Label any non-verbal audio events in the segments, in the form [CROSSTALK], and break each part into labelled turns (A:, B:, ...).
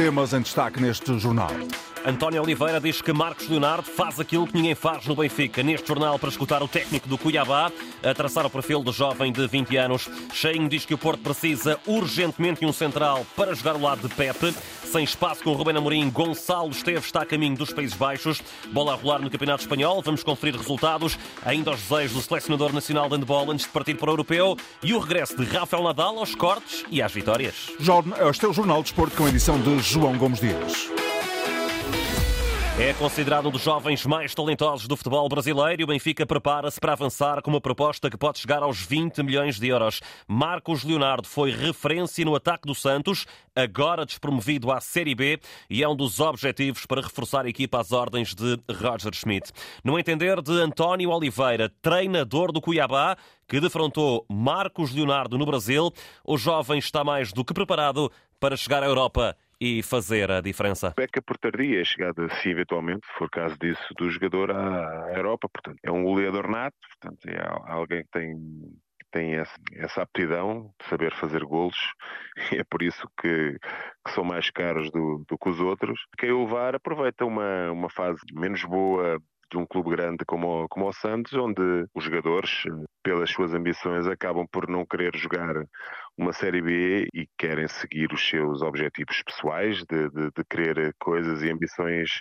A: temas em destaque neste jornal.
B: António Oliveira diz que Marcos Leonardo faz aquilo que ninguém faz no Benfica. Neste jornal, para escutar o técnico do Cuiabá, a traçar o perfil do jovem de 20 anos. Cheinho diz que o Porto precisa urgentemente de um central para jogar o lado de Pepe. Sem espaço com Rubén Amorim, Gonçalo Esteves está a caminho dos Países Baixos. Bola a rolar no Campeonato Espanhol. Vamos conferir resultados. Ainda aos desejos do selecionador nacional de handball antes de partir para o Europeu. E o regresso de Rafael Nadal aos cortes e às vitórias.
A: Este é o Jornal de Esporte com a edição de João Gomes Dias.
B: É considerado um dos jovens mais talentosos do futebol brasileiro e o Benfica prepara-se para avançar com uma proposta que pode chegar aos 20 milhões de euros. Marcos Leonardo foi referência no ataque do Santos, agora despromovido à Série B e é um dos objetivos para reforçar a equipa às ordens de Roger Schmidt. No entender de António Oliveira, treinador do Cuiabá, que defrontou Marcos Leonardo no Brasil, o jovem está mais do que preparado para chegar à Europa e fazer a diferença.
C: Peca por tardia a chegada, se eventualmente for caso disso, do jogador à Europa. Portanto, é um goleador nato, portanto, é alguém que tem tem essa, essa aptidão de saber fazer golos [LAUGHS] é por isso que, que são mais caros do, do que os outros. Quem o levar aproveita uma, uma fase menos boa de um clube grande como, como o Santos, onde os jogadores, pelas suas ambições, acabam por não querer jogar uma Série B e querem seguir os seus objetivos pessoais de, de, de querer coisas e ambições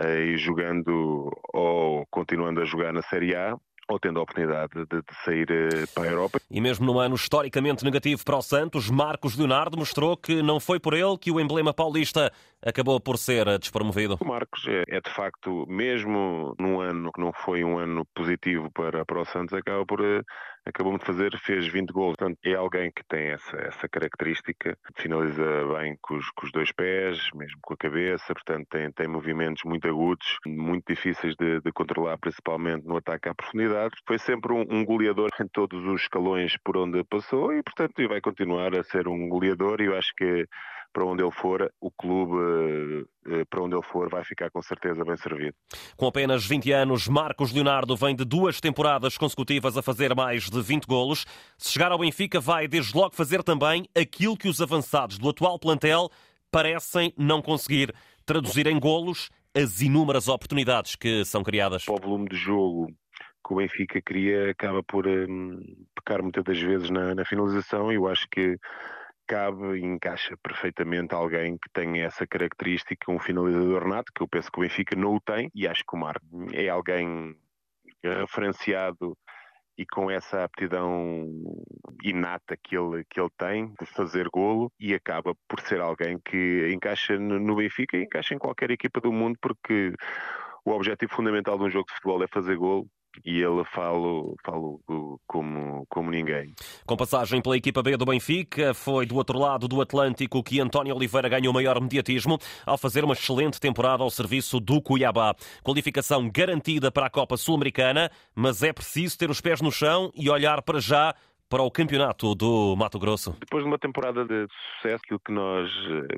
C: aí eh, jogando ou continuando a jogar na Série A ou tendo a oportunidade de, de, sair eh, para a Europa.
B: E mesmo num ano historicamente negativo para o Santos, Marcos Leonardo mostrou que não foi por ele que o emblema paulista acabou por ser despromovido.
C: O Marcos é, é de facto, mesmo num ano que não foi um ano positivo para, para o Santos, acaba por eh, acabou de fazer, fez 20 gols. Portanto, é alguém que tem essa, essa característica, finaliza bem com os, com os dois pés, mesmo com a cabeça, portanto, tem, tem movimentos muito agudos, muito difíceis de, de controlar, principalmente no ataque à profundidade. Foi sempre um, um, goleador em todos os escalões por onde passou e, portanto, vai continuar a ser um goleador. E eu acho que para onde ele for, o clube eh, para onde ele for vai ficar com certeza bem servido.
B: Com apenas 20 anos, Marcos Leonardo vem de duas temporadas consecutivas a fazer mais de 20 golos. Se chegar ao Benfica, vai desde logo fazer também aquilo que os avançados do atual plantel parecem não conseguir traduzir em golos as inúmeras oportunidades que são criadas.
C: O volume de jogo que o Benfica cria acaba por um, pecar muitas das vezes na, na finalização e eu acho que cabe e encaixa perfeitamente alguém que tenha essa característica, um finalizador nato, que eu penso que o Benfica não o tem, e acho que o Marco é alguém referenciado e com essa aptidão inata que ele, que ele tem de fazer golo e acaba por ser alguém que encaixa no Benfica e encaixa em qualquer equipa do mundo porque o objetivo fundamental de um jogo de futebol é fazer golo e ele falo, falo como, como ninguém.
B: Com passagem pela equipa B do Benfica, foi do outro lado do Atlântico que António Oliveira ganhou maior mediatismo ao fazer uma excelente temporada ao serviço do Cuiabá. Qualificação garantida para a Copa Sul-Americana, mas é preciso ter os pés no chão e olhar para já para o campeonato do Mato Grosso?
C: Depois de uma temporada de sucesso, aquilo que nós,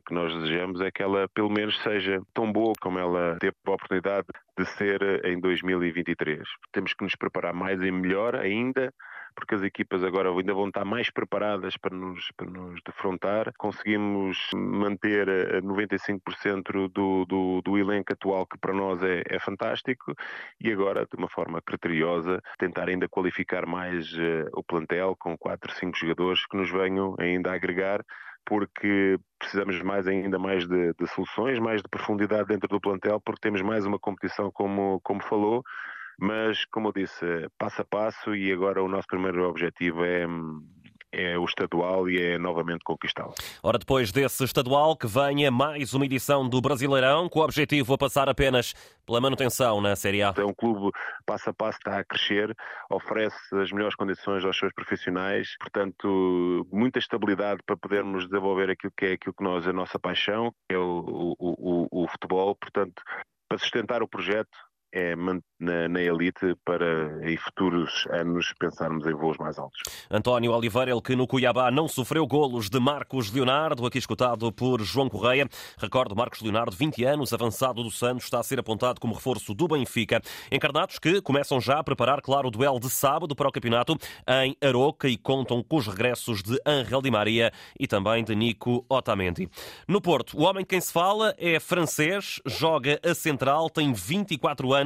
C: que nós desejamos é que ela pelo menos seja tão boa como ela teve a oportunidade de ser em 2023. Temos que nos preparar mais e melhor ainda porque as equipas agora ainda vão estar mais preparadas para nos, para nos defrontar. Conseguimos manter 95% do, do, do, elenco atual, que para nós é, é, fantástico, e agora, de uma forma criteriosa, tentar ainda qualificar mais uh, o plantel com 4, 5 jogadores que nos venham ainda agregar porque precisamos mais ainda mais de, de, soluções, mais de profundidade dentro do plantel, porque temos mais uma competição como, como falou, mas, como eu disse, passo a passo e agora o nosso primeiro objetivo é é o estadual e é novamente conquistá-lo.
B: Ora, depois desse estadual, que venha mais uma edição do Brasileirão, com o objetivo a passar apenas pela manutenção na Série A.
C: É um clube passo a passo está a crescer, oferece as melhores condições aos seus profissionais, portanto, muita estabilidade para podermos desenvolver aquilo que é aquilo que nós, a nossa paixão, que é o, o, o, o futebol, portanto, para sustentar o projeto é na, na, elite para em futuros anos pensarmos em voos mais altos.
B: António Oliveira, ele que no Cuiabá não sofreu golos de Marcos Leonardo, aqui escutado por João Correia. Recordo, Marcos Leonardo, 20 anos, avançado do Santos, está a ser apontado como reforço do Benfica. Encarnados que começam já a preparar, claro, o duelo de sábado para o campeonato em Aroca e contam com os regressos de Angel Di Maria e também de Nico Otamendi. No Porto, o homem de quem se fala é francês, joga a central, tem 24 anos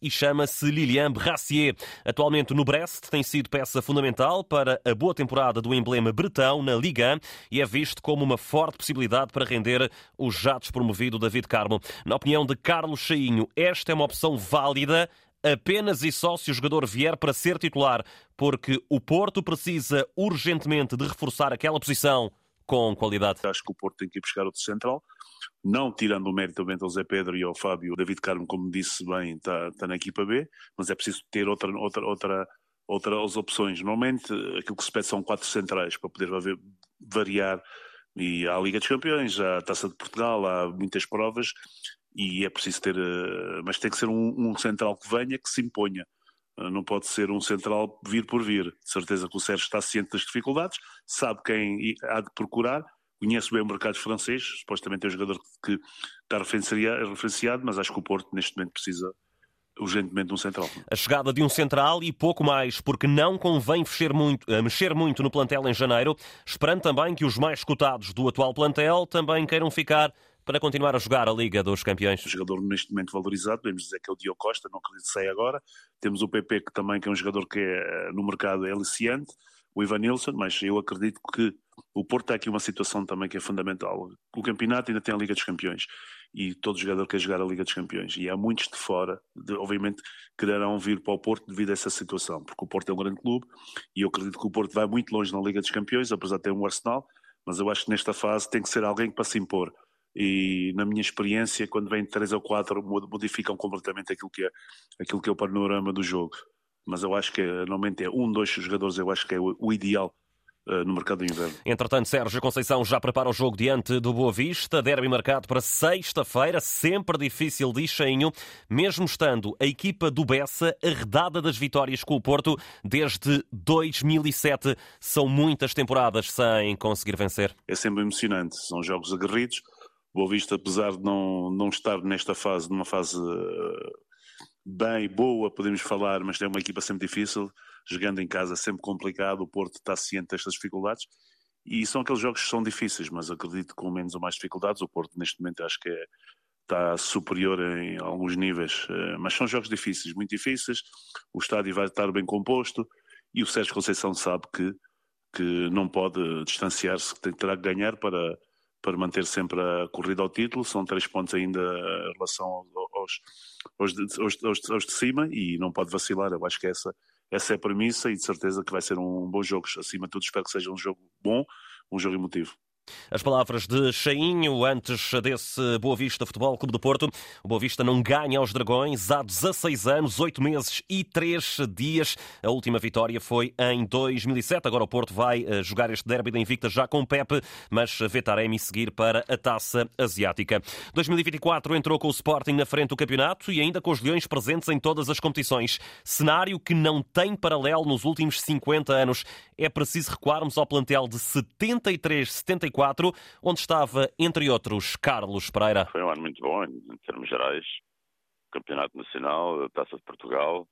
B: e chama-se Lilian Brassier. Atualmente no Brest, tem sido peça fundamental para a boa temporada do emblema bretão na Liga 1 e é visto como uma forte possibilidade para render o já despromovido David Carmo. Na opinião de Carlos Chainho, esta é uma opção válida apenas e só se o jogador vier para ser titular, porque o Porto precisa urgentemente de reforçar aquela posição com qualidade.
D: Acho que o Porto tem que ir buscar outro central, não tirando o mérito também ao Zé Pedro e ao Fábio. O David Carmo, como disse bem, está, está na equipa B, mas é preciso ter outra, outra, outra, outras opções. Normalmente aquilo que se pede são quatro centrais para poder haver, variar. E há a Liga dos Campeões, há a Taça de Portugal, há muitas provas e é preciso ter, eh, mas tem que ser um, um central que venha, que se imponha. Eh, não pode ser um central vir por vir. De certeza que o Sérgio está ciente das dificuldades, sabe quem há de procurar, conhece bem o mercado francês, supostamente é um jogador que está referenciado, mas acho que o Porto neste momento precisa urgentemente de um central.
B: A chegada de um central e pouco mais, porque não convém mexer muito, eh, mexer muito no plantel em janeiro, esperando também que os mais cotados do atual plantel também queiram ficar para continuar a jogar a Liga dos Campeões?
D: O jogador neste momento valorizado, podemos dizer que é o Diogo Costa, não que saia agora. Temos o PP, que também que é um jogador que é, no mercado é aliciante, o Ivan Nilsson, mas eu acredito que o Porto tem aqui uma situação também que é fundamental. O campeonato ainda tem a Liga dos Campeões e todo jogador quer jogar a Liga dos Campeões. E há muitos de fora, de, obviamente, quererão vir para o Porto devido a essa situação, porque o Porto é um grande clube e eu acredito que o Porto vai muito longe na Liga dos Campeões, apesar de ter um Arsenal, mas eu acho que nesta fase tem que ser alguém para se impor e na minha experiência quando vem três ou quatro modificam completamente aquilo que é aquilo que é o panorama do jogo mas eu acho que normalmente é um, dois jogadores eu acho que é o, o ideal uh, no mercado de inverno.
B: Entretanto, Sérgio Conceição já prepara o jogo diante do Boa Vista, derby marcado para sexta-feira, sempre difícil de Cheinho, mesmo estando a equipa do Bessa arredada das vitórias com o Porto desde 2007. São muitas temporadas sem conseguir vencer.
D: É sempre emocionante, são jogos aguerridos, Boa Vista, apesar de não, não estar nesta fase, numa fase eh, bem, boa, podemos falar, mas é uma equipa sempre difícil, jogando em casa sempre complicado, o Porto está ciente destas dificuldades, e são aqueles jogos que são difíceis, mas acredito que com menos ou mais dificuldades, o Porto neste momento acho que é, está superior em alguns níveis, eh, mas são jogos difíceis, muito difíceis, o estádio vai estar bem composto, e o Sérgio Conceição sabe que, que não pode distanciar-se, que terá que ganhar para para manter sempre a corrida ao título. São três pontos ainda em relação aos, aos, aos, aos, aos de cima e não pode vacilar. Eu acho que essa, essa é a premissa e de certeza que vai ser um bom jogo. Acima de tudo, espero que seja um jogo bom, um jogo emotivo.
B: As palavras de Chainho antes desse Boa Vista Futebol Clube do Porto. O Boa Vista não ganha aos Dragões há 16 anos, 8 meses e 3 dias. A última vitória foi em 2007. Agora o Porto vai eh, jogar este derby da Invicta já com Pepe, mas vê Taremi seguir para a Taça Asiática. 2024 entrou com o Sporting na frente do campeonato e ainda com os Leões presentes em todas as competições. Cenário que não tem paralelo nos últimos 50 anos. É preciso recuarmos ao plantel de 73, 74 2024, onde estava, entre outros, Carlos Pereira.
E: Foi um ano muito bom em, termos gerais. Campeonato Nacional, Taça de Portugal,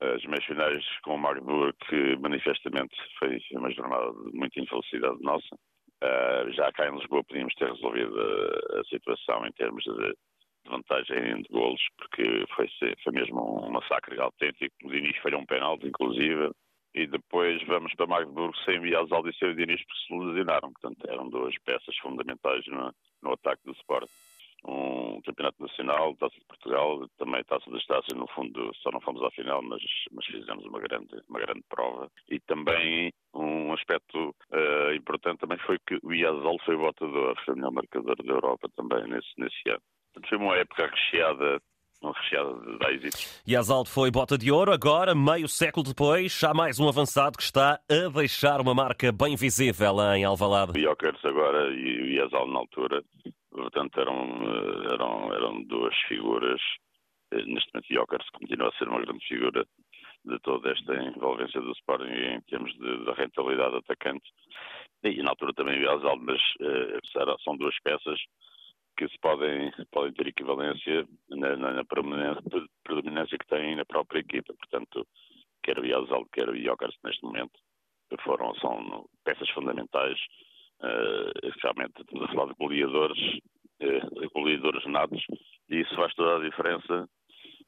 E: as meias finais com o Magdeburg, que manifestamente foi uma jornada de muita infelicidade nossa. Uh, já cá em Lisboa podíamos ter resolvido a, situação em termos de, de, vantagem de golos, porque foi, foi mesmo um massacre autêntico. O Diniz falhou um penalti, inclusive e depois vamos para Magdeburgo sem Biasal e seu Diniz porque se lesionaram. Portanto, eram duas peças fundamentais no, no ataque do Sport. Um campeonato nacional, Taça de Portugal, também Taça das Taças, no fundo só não fomos à final, mas, mas fizemos uma grande, uma grande prova. E também um aspecto uh, importante também foi que o Iazal foi o votador, foi o melhor marcador da Europa também nesse, nesse ano. Portanto, foi uma época recheada não recheada de êxitos.
B: E Asaldo foi bota de ouro, agora, meio século depois, há mais um avançado que está a deixar uma marca bem visível em Alvalade.
E: O Jokers agora e o Asaldo na altura, portanto, eram, eram, eram duas figuras neste momento Jokers continua a ser uma grande figura de toda esta envolvência do Sporting em termos de, de rentabilidade atacante. E na altura também o Azal, mas uh, são duas peças que se podem, podem ter equivalência na, na, na predominância, que têm na própria equipa. Portanto, quer o Yazal, quer o Jokers neste momento, foram, são peças fundamentais. Uh, realmente estamos a falar de goleadores, uh, goleadores natos, e isso faz toda a diferença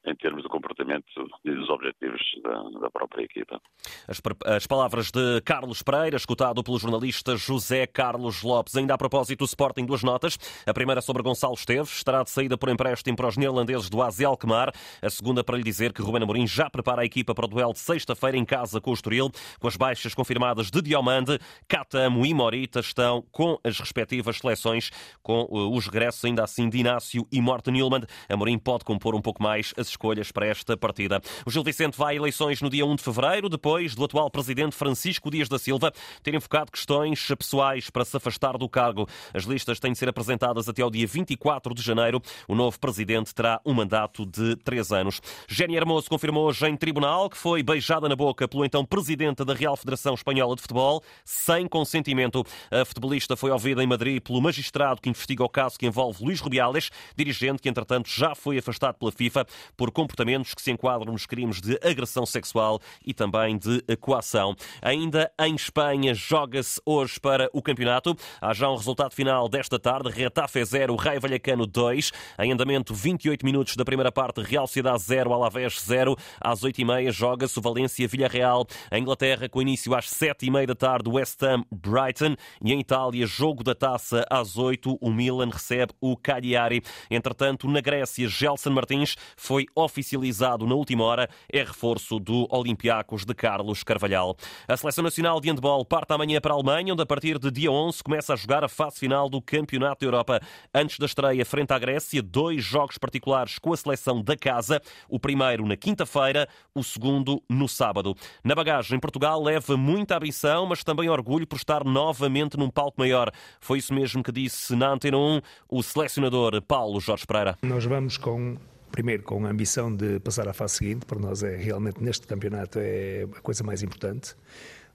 E: em termos de comportamento e dos objetivos da, da própria equipa.
B: As, as, palavras de Carlos Pereira, escutado pelo jornalista José Carlos Lopes. Ainda a propósito do Sporting, duas notas. A primeira sobre Gonçalo Esteves, estará de saída por empréstimo para os neerlandeses do AZ Alkmaar. A segunda para lhe dizer que Ruben Amorim já prepara a equipa para o duelo de sexta-feira em casa com o Estoril, com as baixas confirmadas de Diomande, Catamo e Morita estão com as respectivas seleções, com uh, os regressos ainda assim de Inácio e Morten Nilmand. Amorim pode compor um pouco mais as escolhas para esta partida. O Gil Vicente vai a eleições no dia 1 de fevereiro, depois do atual presidente Francisco Dias da Silva ter enfocado questões pessoais para se afastar do cargo. As listas têm de ser apresentadas até ao dia 24 de janeiro. O novo presidente terá um mandato de três anos. Jenny Hermoso confirmou hoje em tribunal que foi beijada na boca pelo então presidente da Real Federação Espanhola de Futebol, sem consentimento. A futebolista foi ouvida em Madrid pelo magistrado que investiga o caso que envolve Luís Rubiales, dirigente que entretanto já foi afastado pela FIFA por comportamentos que se enquadram nos crimes de agressão sexual e também de coação. Ainda em Espanha, joga-se hoje para o campeonato. Há já um resultado final desta tarde: Retafe 0, Raio Vallecano 2. Em andamento, 28 minutos da primeira parte, Real Cidade 0, Alavés 0. Às 8h30 joga-se o Valência-Villarreal. Em Inglaterra, com início às 7h30 da tarde, West Ham Brighton. E em Itália, jogo da taça às 8 o Milan recebe o Cagliari. Entretanto, na Grécia, Gelson Martins foi oficializado na última hora, é reforço do Olympiacos de Carlos Carvalhal. A Seleção Nacional de Handball parte amanhã para a Alemanha, onde a partir de dia 11 começa a jogar a fase final do Campeonato da Europa. Antes da estreia frente à Grécia, dois jogos particulares com a seleção da casa, o primeiro na quinta-feira, o segundo no sábado. Na bagagem, Portugal leva muita ambição, mas também orgulho por estar novamente num palco maior. Foi isso mesmo que disse na Antena 1 o selecionador Paulo Jorge Pereira.
F: Nós vamos com primeiro com a ambição de passar à fase seguinte, para nós é realmente neste campeonato é a coisa mais importante,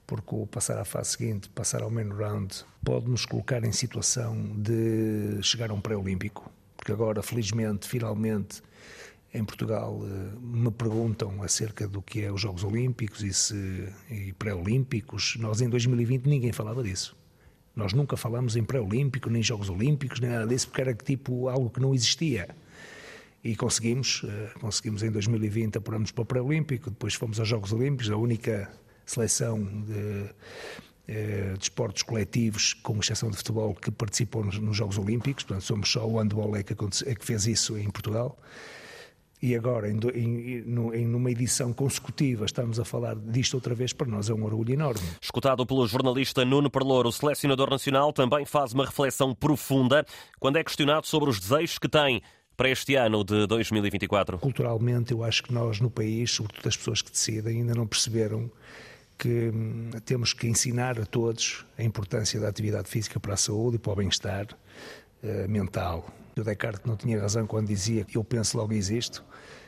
F: porque o passar à fase seguinte, passar ao main round, pode nos colocar em situação de chegar a um pré-olímpico, porque agora, felizmente, finalmente, em Portugal eh, me perguntam acerca do que é os Jogos Olímpicos e, se, e pré-olímpicos. Nós em 2020 ninguém falava disso. Nós nunca falamos em pré-olímpico, nem Jogos Olímpicos, nem nada disso, porque era tipo algo que não existia e conseguimos, eh, conseguimos em 2020 apuramos para o pré-olímpico, depois fomos aos Jogos Olímpicos, a única seleção de, eh, de esportes coletivos, com exceção de futebol, que participou nos, Jogos Olímpicos, portanto somos só o handball é que, é que fez isso em Portugal. E agora, em, em, em numa edição consecutiva, estamos a falar disto outra vez, para nós é um orgulho enorme.
B: Escutado pelo jornalista Nuno Perlouro, o selecionador nacional também faz uma reflexão profunda quando é questionado sobre os desejos que tem para este ano de 2024?
F: Culturalmente, eu acho que nós no país, sobretudo as pessoas que decidem, ainda não perceberam que hum, temos que ensinar a todos a importância da atividade física para a saúde e para o bem-estar uh, mental. O Descartes não tinha razão quando dizia que eu penso logo existo.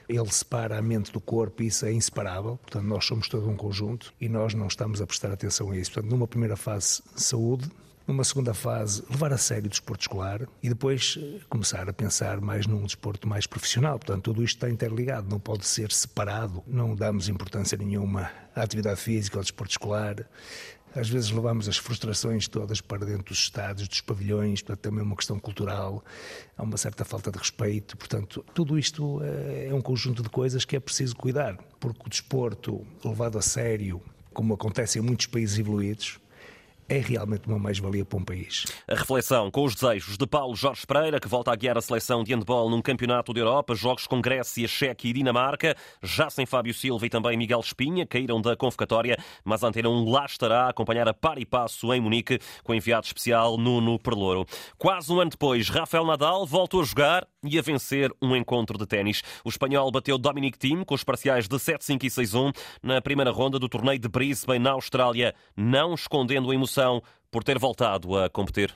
F: Ele separa a mente do corpo e isso é inseparável. Portanto, nós somos todo um conjunto e nós não estamos a prestar atenção a isso. Portanto, numa primeira fase, saúde, numa segunda fase, levar a sério o desporto escolar e depois eh, começar a pensar mais num desporto mais profissional. Portanto, tudo isto está interligado, não pode ser separado. Não damos importância nenhuma à atividade física, ao desporto escolar. Às vezes levamos as frustrações todas para dentro dos estádios, dos pavilhões, portanto, também é uma questão cultural, há uma certa falta de respeito. Portanto, tudo isto eh, é um conjunto de coisas que é preciso cuidar, porque o desporto levado a sério, como acontece em muitos países evoluídos, é realmente uma mais-valia para um país.
B: A reflexão com os desejos de Paulo Jorge Pereira, que volta a guiar a seleção de handball num campeonato da Europa, jogos com Grécia, Chequia e Dinamarca, já sem Fábio Silva e também Miguel Espinha, caíram da convocatória, mas a Antena 1 lá estará a acompanhar a par e passo em Munique com o enviado especial Nuno Perlouro. Quase um ano depois, Rafael Nadal voltou a jogar e a vencer um encontro de ténis. O espanhol bateu Dominic Thiem com os parciais de 7-5 e 6-1 na primeira ronda do torneio de Brisbane, na Austrália, não escondendo a emoção są por ter voltado a competir.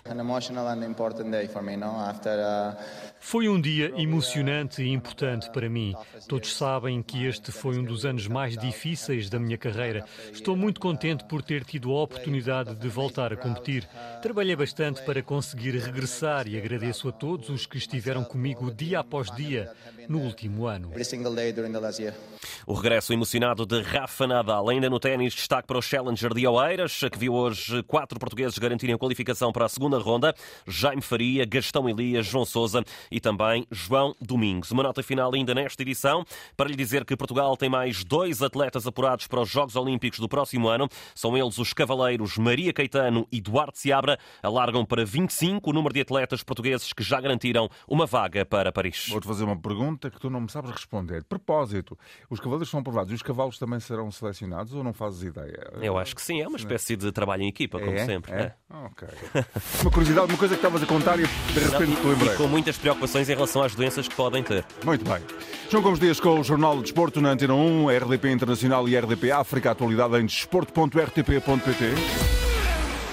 G: Foi um dia emocionante e importante para mim. Todos sabem que este foi um dos anos mais difíceis da minha carreira. Estou muito contente por ter tido a oportunidade de voltar a competir. Trabalhei bastante para conseguir regressar e agradeço a todos os que estiveram comigo dia após dia no último ano.
B: O regresso emocionado de Rafa Nadal. Ainda no ténis, destaque para o Challenger de Oeiras, que viu hoje quatro portugueses garantirem a qualificação para a segunda ronda. Jaime Faria, Gastão Elias, João Sousa e também João Domingos. Uma nota final ainda nesta edição para lhe dizer que Portugal tem mais dois atletas apurados para os Jogos Olímpicos do próximo ano. São eles os cavaleiros Maria Caetano e Duarte Seabra. Alargam para 25 o número de atletas portugueses que já garantiram uma vaga para Paris.
A: Vou-te fazer uma pergunta que tu não me sabes responder. Propósito, os cavaleiros são aprovados e os cavalos também serão selecionados ou não fazes ideia?
B: Eu acho que sim, é uma espécie de trabalho em equipa, como
A: é?
B: sempre.
A: É?
B: É.
A: Ok. uma curiosidade, uma coisa que estavas a contar e de repente te lembrei.
B: E com muitas preocupações em relação às doenças que podem ter.
A: Muito bem. João Gomes Dias com o Jornal de Desporto na Antena 1, RDP Internacional e RDP África. Atualidade em desporto.rtp.pt.